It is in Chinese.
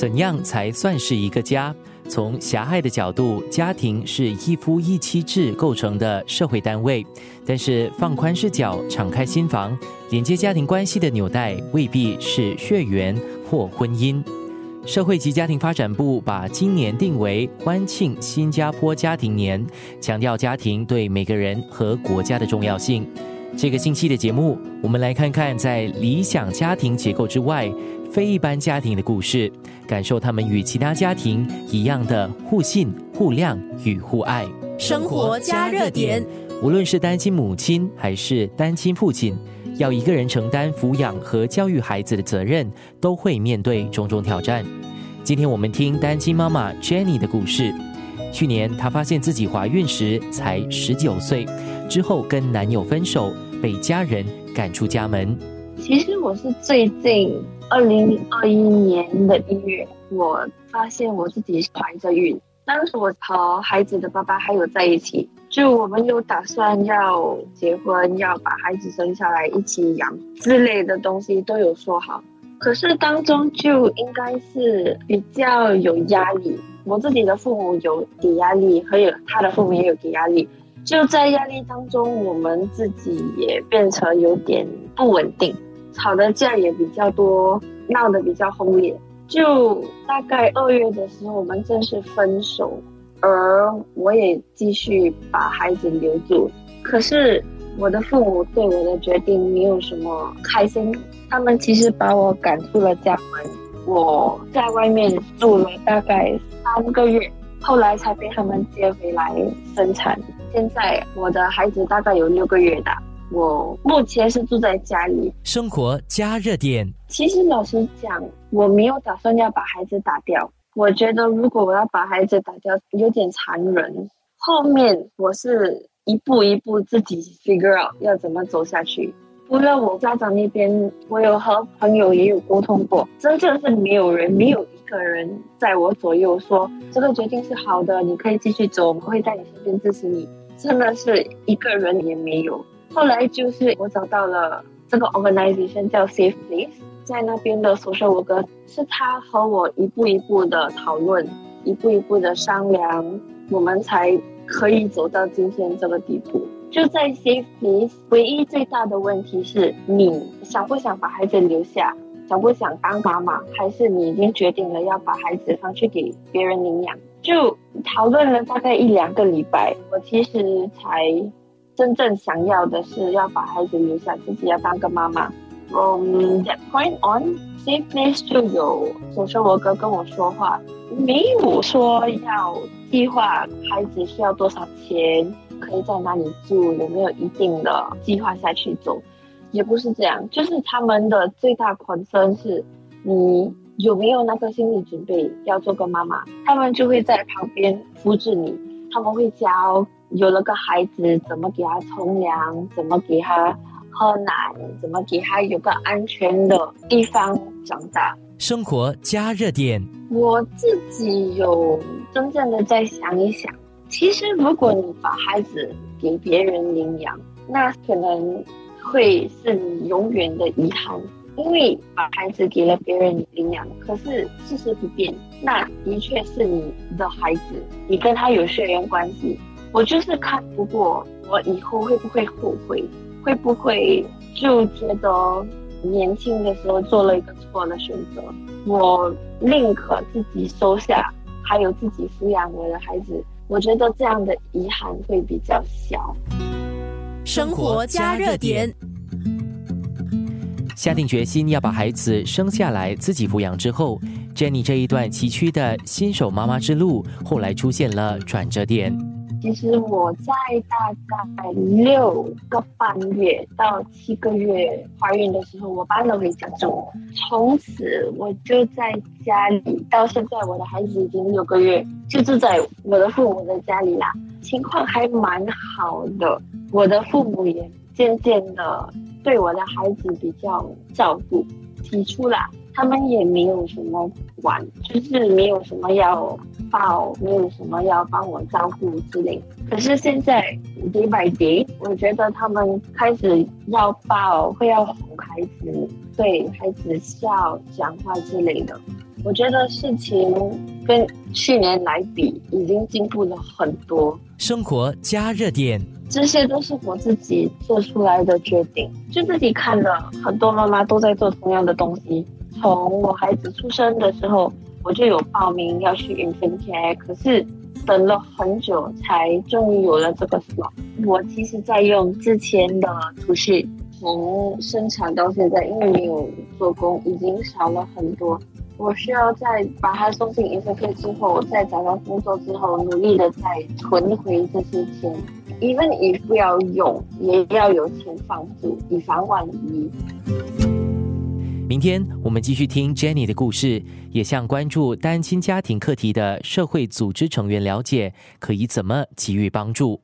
怎样才算是一个家？从狭隘的角度，家庭是一夫一妻制构成的社会单位。但是放宽视角，敞开心房，连接家庭关系的纽带未必是血缘或婚姻。社会及家庭发展部把今年定为欢庆新加坡家庭年，强调家庭对每个人和国家的重要性。这个星期的节目，我们来看看在理想家庭结构之外，非一般家庭的故事，感受他们与其他家庭一样的互信、互谅与互爱。生活加热点，无论是单亲母亲还是单亲父亲。要一个人承担抚养和教育孩子的责任，都会面对种种挑战。今天我们听单亲妈妈 Jenny 的故事。去年她发现自己怀孕时才十九岁，之后跟男友分手，被家人赶出家门。其实我是最近二零二一年的一月，我发现我自己怀着孕。当时我和孩子的爸爸还有在一起。就我们有打算要结婚，要把孩子生下来一起养之类的东西都有说好，可是当中就应该是比较有压力。我自己的父母有给压力，还有他的父母也有给压力。就在压力当中，我们自己也变成有点不稳定，吵的架也比较多，闹得比较轰烈。就大概二月的时候，我们正式分手。而我也继续把孩子留住，可是我的父母对我的决定没有什么开心，他们其实把我赶出了家门，我在外面住了大概三个月，后来才被他们接回来生产。现在我的孩子大概有六个月大，我目前是住在家里。生活加热点，其实老实讲，我没有打算要把孩子打掉。我觉得，如果我要把孩子打掉，有点残忍。后面我是一步一步自己 figure out 要怎么走下去。除了我家长那边，我有和朋友也有沟通过，真正是没有人，没有一个人在我左右说这个决定是好的，你可以继续走，我们会在你身边支持你。真的是一个人也没有。后来就是我找到了这个 organization 叫 Safe Place。在那边的宿舍，我哥是他和我一步一步的讨论，一步一步的商量，我们才可以走到今天这个地步。就在 Safe Place，唯一最大的问题是你想不想把孩子留下，想不想当妈妈，还是你已经决定了要把孩子放去给别人领养？就讨论了大概一两个礼拜，我其实才真正想要的是要把孩子留下，自己要当个妈妈。From that point on, safe place 就有首先我哥跟我说话，没有说要计划孩子需要多少钱，可以在哪里住，有没有一定的计划下去走，也不是这样，就是他们的最大 concern 是你有没有那个心理准备要做个妈妈，他们就会在旁边扶持你，他们会教有了个孩子怎么给他冲凉，怎么给他。喝奶怎么给他有个安全的地方长大？生活加热点，我自己有真正的在想一想。其实，如果你把孩子给别人领养，那可能会是你永远的遗憾，因为把孩子给了别人领养，可是事实不变，那的确是你的孩子，你跟他有血缘关系。我就是看不过，我以后会不会后悔？会不会就觉得年轻的时候做了一个错的选择？我宁可自己收下，还有自己抚养我的孩子。我觉得这样的遗憾会比较小。生活加热点，下定决心要把孩子生下来自己抚养之后，Jenny 这一段崎岖的新手妈妈之路，后来出现了转折点。其实我在大概六个半月到七个月怀孕的时候，我搬了回家住。从此我就在家里，到现在我的孩子已经六个月，就住在我的父母的家里啦。情况还蛮好的，我的父母也渐渐的对我的孩子比较照顾。提出了，他们也没有什么管，就是没有什么要。抱没有什么要帮我照顾之类，可是现在 day by day，我觉得他们开始要抱，会要哄孩子，对孩子笑、讲话之类的。我觉得事情跟去年来比，已经进步了很多。生活加热点，这些都是我自己做出来的决定。就自己看了很多妈妈都在做同样的东西。从我孩子出生的时候，我就有报名要去 infant care，可是等了很久才终于有了这个 slot。我其实在用之前的储蓄，从生产到现在，因为没有做工，已经少了很多。我需要在把它送进 infant care 之后，再找到工作之后，努力的再存回这些钱。even if 不要用，也要有钱放住，以防万一。明天我们继续听 Jenny 的故事，也向关注单亲家庭课题的社会组织成员了解，可以怎么给予帮助。